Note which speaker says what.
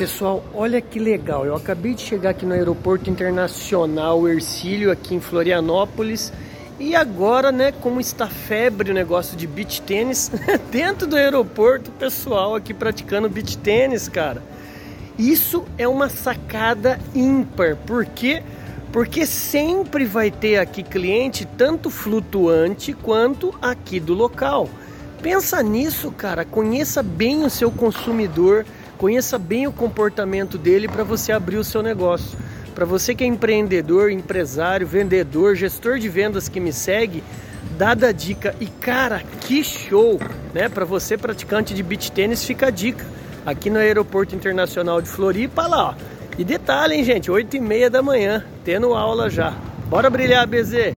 Speaker 1: Pessoal, olha que legal. Eu acabei de chegar aqui no Aeroporto Internacional Ercílio, aqui em Florianópolis. E agora, né, como está febre o negócio de beach tênis, dentro do aeroporto, pessoal aqui praticando beach tênis, cara. Isso é uma sacada ímpar. Por quê? Porque sempre vai ter aqui cliente tanto flutuante quanto aqui do local. Pensa nisso, cara. Conheça bem o seu consumidor, conheça bem o comportamento dele para você abrir o seu negócio. Para você que é empreendedor, empresário, vendedor, gestor de vendas que me segue, dada a dica. E cara, que show, né? Para você praticante de beach tênis, fica a dica. Aqui no Aeroporto Internacional de Floripa, lá, ó. E detalhe, hein, gente, 8 e meia da manhã, tendo aula já. Bora brilhar, BZ!